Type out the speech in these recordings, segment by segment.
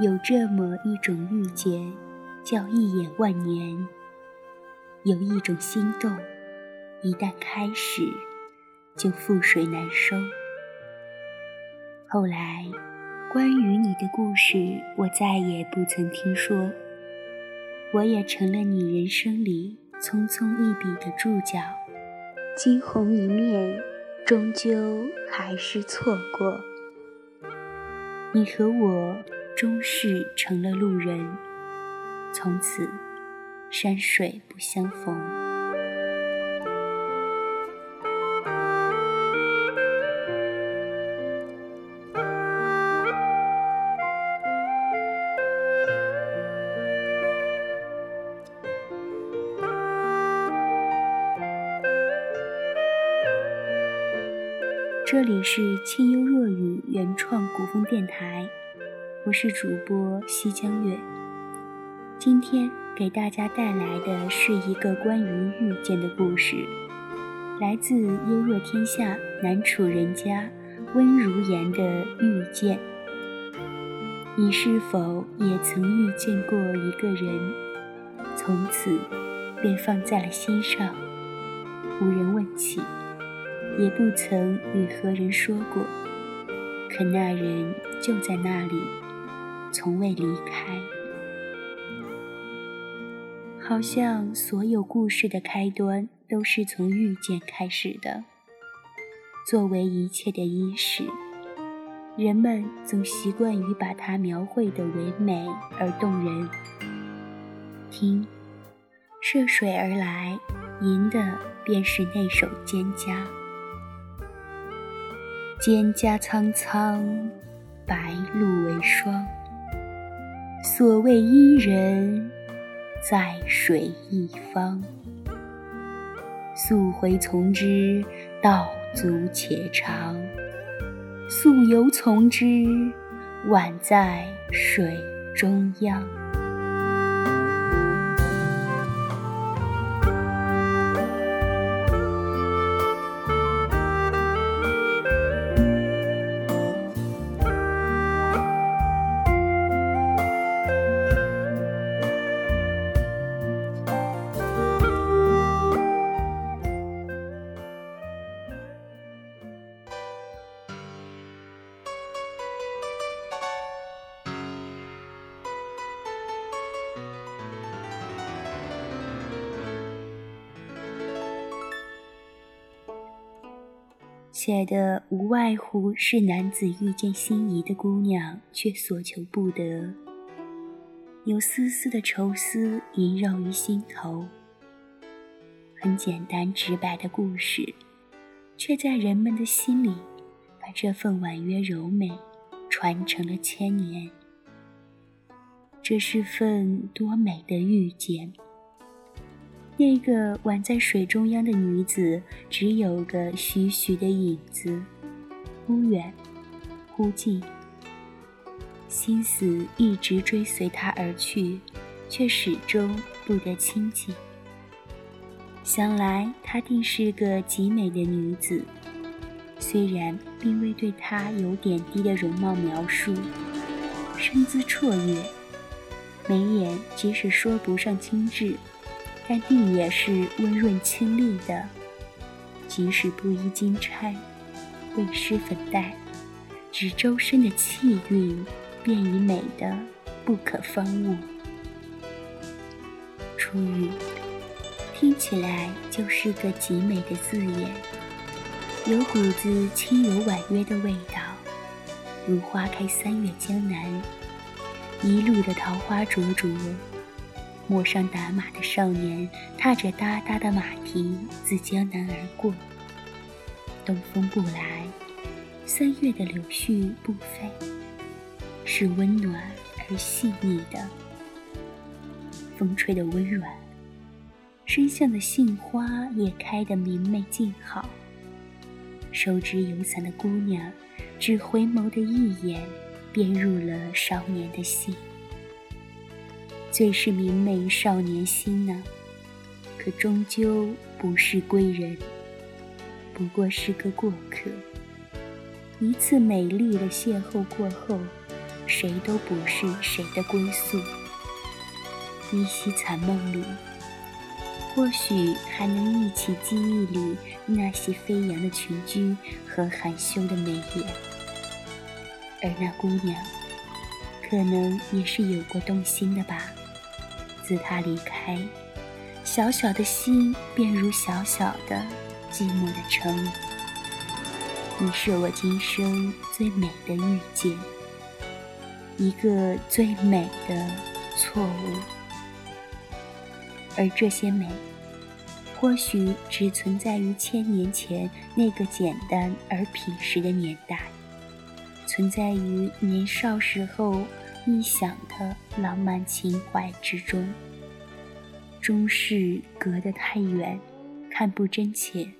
有这么一种遇见，叫一眼万年；有一种心动，一旦开始，就覆水难收。后来，关于你的故事，我再也不曾听说。我也成了你人生里匆匆一笔的注脚，惊鸿一面，终究还是错过。你和我。终是成了路人，从此山水不相逢。这里是清幽若雨原创古风电台。我是主播西江月，今天给大家带来的是一个关于遇见的故事，来自幽若天下南楚人家温如言的遇见。你是否也曾遇见过一个人，从此便放在了心上，无人问起，也不曾与何人说过，可那人就在那里。从未离开，好像所有故事的开端都是从遇见开始的。作为一切的伊始，人们总习惯于把它描绘的唯美而动人。听，涉水而来，吟的便是那首《蒹葭》。蒹葭苍苍，白露为霜。所谓伊人，在水一方。溯洄从之，道阻且长；溯游从之，宛在水中央。写的无外乎是男子遇见心仪的姑娘，却所求不得，有丝丝的愁思萦绕于心头。很简单直白的故事，却在人们的心里，把这份婉约柔美传承了千年。这是份多美的遇见。那个宛在水中央的女子，只有个徐徐的影子，忽远忽近，心思一直追随她而去，却始终不得清静。想来她定是个极美的女子，虽然并未对她有点滴的容貌描述，身姿绰约，眉眼即使说不上精致。但定也是温润清丽的，即使不衣金钗，未施粉黛，只周身的气韵，便已美得不可方物。初遇，听起来就是个极美的字眼，有股子轻柔婉约的味道，如花开三月江南，一路的桃花灼灼。陌上打马的少年，踏着哒哒的马蹄自江南而过。东风不来，三月的柳絮不飞，是温暖而细腻的。风吹得温软，身下的杏花也开得明媚静好。手执油伞的姑娘，只回眸的一眼，便入了少年的心。最是明媚少年心呢，可终究不是归人，不过是个过客。一次美丽的邂逅过后，谁都不是谁的归宿。依稀残梦里，或许还能忆起记忆里那些飞扬的裙裾和含羞的眉眼，而那姑娘，可能也是有过动心的吧。自他离开，小小的心便如小小的、寂寞的城。你是我今生最美的遇见，一个最美的错误。而这些美，或许只存在于千年前那个简单而朴实的年代，存在于年少时候。臆想的浪漫情怀之中，终是隔得太远，看不真切，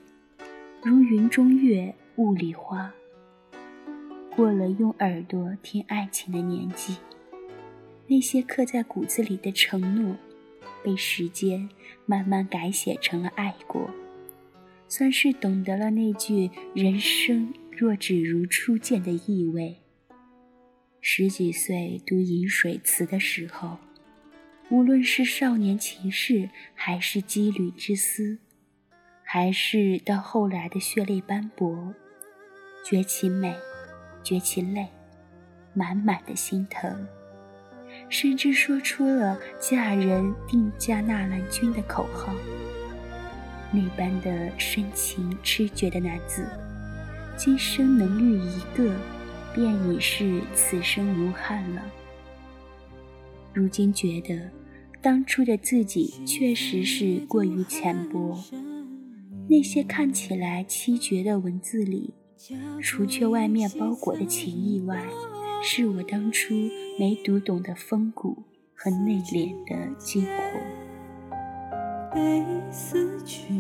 如云中月，雾里花。过了用耳朵听爱情的年纪，那些刻在骨子里的承诺，被时间慢慢改写成了爱过，算是懂得了那句“人生若只如初见”的意味。十几岁读饮水词的时候，无论是少年情事，还是羁旅之思，还是到后来的血泪斑驳，觉其美，觉其泪，满满的心疼，甚至说出了“嫁人定嫁纳兰君”的口号。那般的深情痴绝的男子，今生能遇一个。便已是此生无憾了。如今觉得，当初的自己确实是过于浅薄。那些看起来凄绝的文字里，除却外面包裹的情意外，是我当初没读懂的风骨和内敛的惊魂。悲思曲，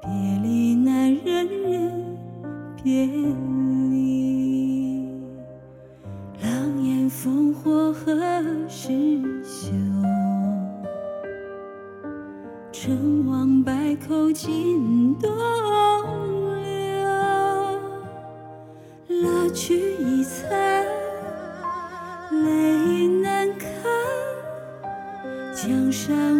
别离难忍忍，别烽火何时休？成王败寇尽东流。蜡炬已残，泪难干。江山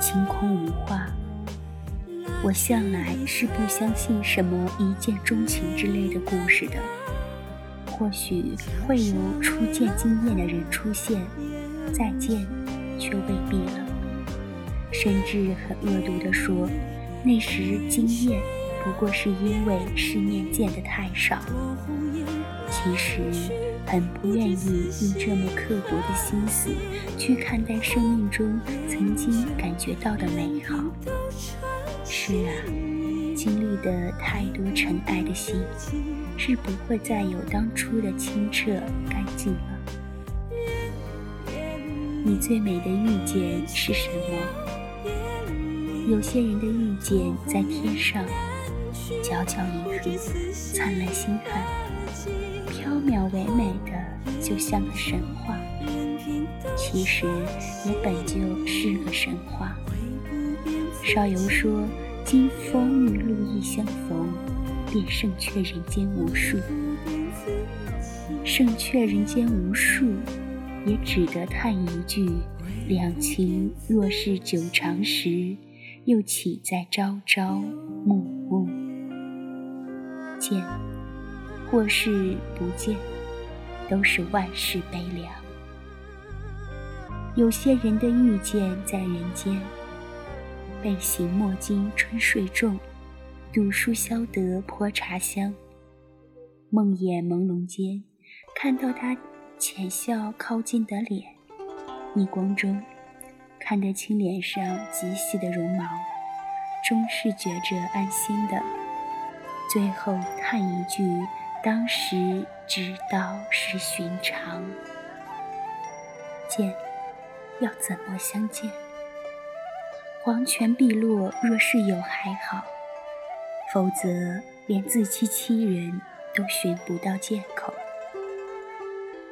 晴空无话。我向来是不相信什么一见钟情之类的故事的。或许会有初见惊艳的人出现，再见却未必了。甚至很恶毒地说，那时惊艳不过是因为世面见得太少。其实很不愿意用这么刻薄的心思去看待生命中曾经感觉到的美好。是啊，经历的太多尘埃的心。是不会再有当初的清澈干净了。你最美的遇见是什么？有些人的遇见在天上，皎皎银河，灿烂星汉，渺唯美的，就像个神话。其实也本就是个神话。少游说：“金风玉露一相逢。”便胜却人间无数，胜却人间无数，也只得叹一句：两情若是久长时，又岂在朝朝暮暮？见，或是不见，都是万事悲凉。有些人的遇见在人间，背行莫惊春睡重。读书消得泼茶香，梦魇朦胧间，看到他浅笑靠近的脸，逆光中看得清脸上极细的绒毛，终是觉着安心的。最后叹一句：“当时知道是寻常。”见，要怎么相见？黄泉碧落，若是有还好，否则连自欺欺人都寻不到借口。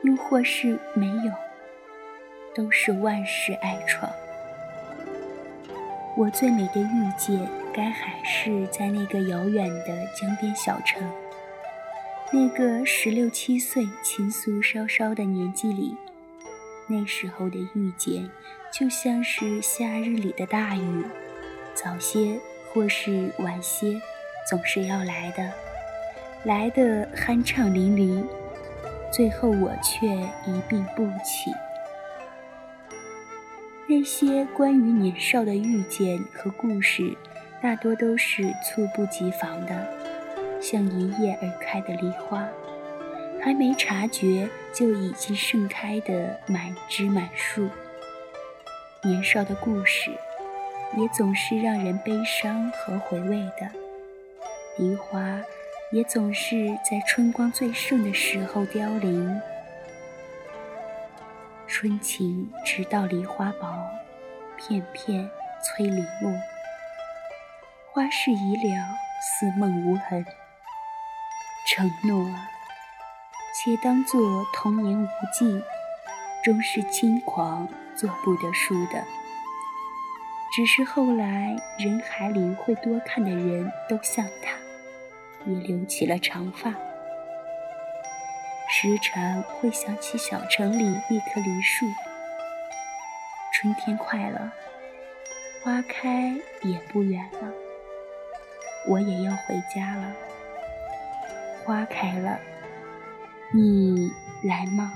又或是没有，都是万事爱闯。我最美的遇见，该还是在那个遥远的江边小城，那个十六七岁情愫稍稍的年纪里。那时候的遇见，就像是夏日里的大雨，早些或是晚些，总是要来的，来的酣畅淋漓。最后我却一病不起。那些关于年少的遇见和故事，大多都是猝不及防的，像一夜而开的梨花，还没察觉就已经盛开的满枝满树。年少的故事，也总是让人悲伤和回味的，梨花。也总是在春光最盛的时候凋零。春情直到梨花薄，片片催零落。花事已了，似梦无痕。承诺，且当作童言无忌，终是轻狂做不得数的。只是后来人海里会多看的人都像他。也留起了长发，时常会想起小城里一棵梨树。春天快了，花开也不远了，我也要回家了。花开了，你来吗？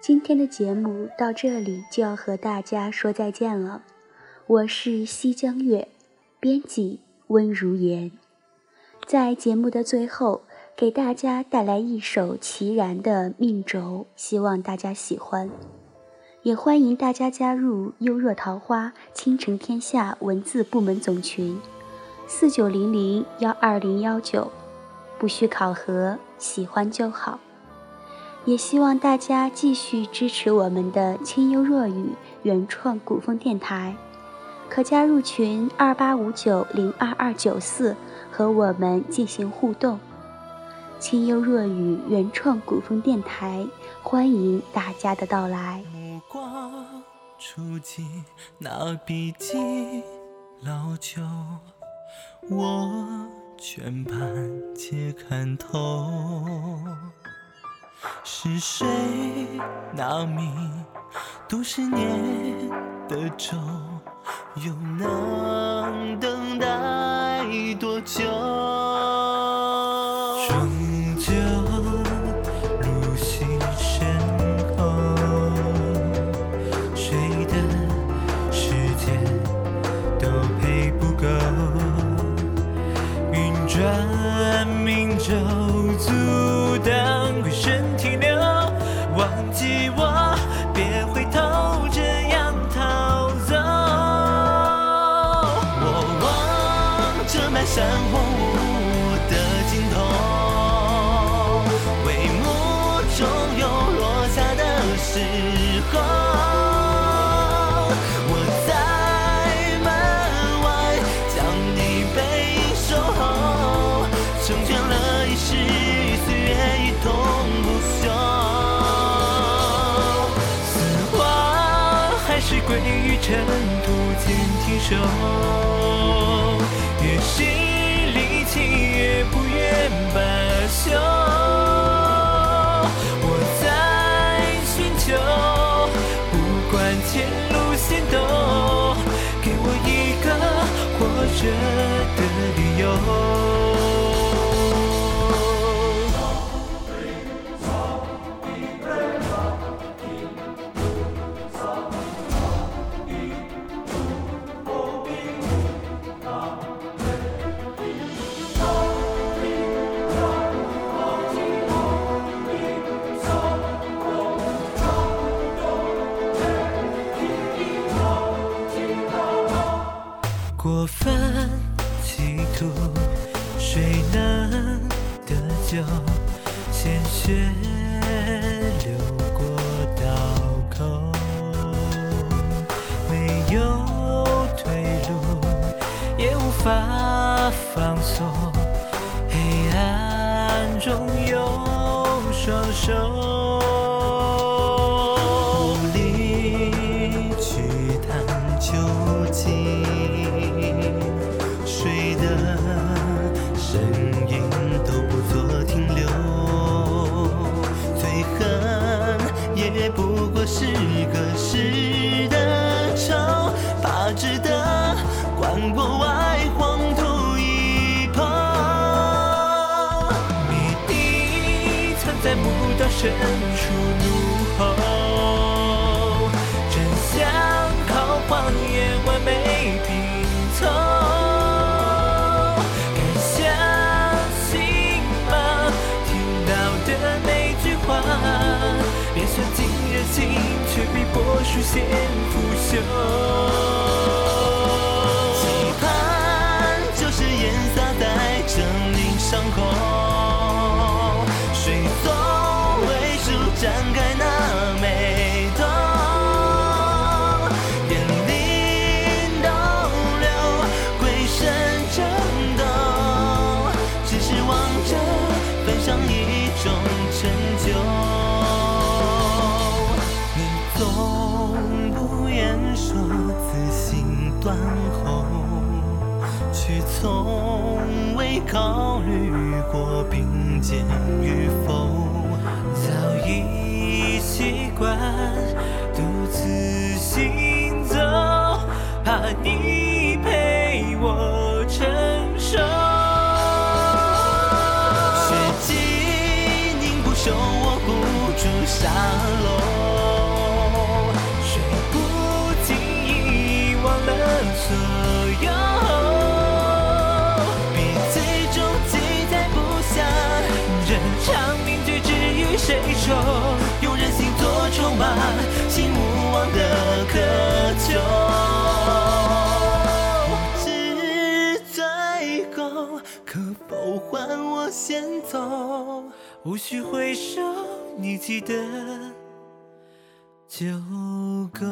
今天的节目到这里就要和大家说再见了。我是西江月，编辑温如言。在节目的最后，给大家带来一首齐然的《命轴》，希望大家喜欢。也欢迎大家加入“优若桃花倾城天下”文字部门总群：四九零零幺二零幺九，不需考核，喜欢就好。也希望大家继续支持我们的清幽若雨原创古风电台，可加入群二八五九零二二九四。和我们进行互动，清幽若雨原创古风电台，欢迎大家的到来。目光触及那笔记老旧，我全盘皆看透。是谁拿命度十年的咒，又能等待？多久？终究时候。我在门外将你背影守候，成全了一世岁月一同不朽。似花还是归于尘土间停守，越是离奇。越不愿罢休，活着的理由。就鲜血流过刀口，没有退路，也无法放松，黑暗中有双手。道深处怒吼，真相靠谎言完美拼凑。该相信吗？听到的每句话，便算尽人心，却比波叔先腐朽。期盼就是烟洒在狰狞伤口，却从未考虑过并肩与否。早已习惯独自行走，怕你长命局至于谁手？用人心做筹码，心无望的渴求。不知最后可否换我先走？无需回首，你记得就够。